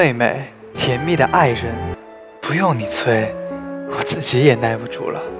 妹妹甜蜜的爱人。不用你催我自己也耐不住了。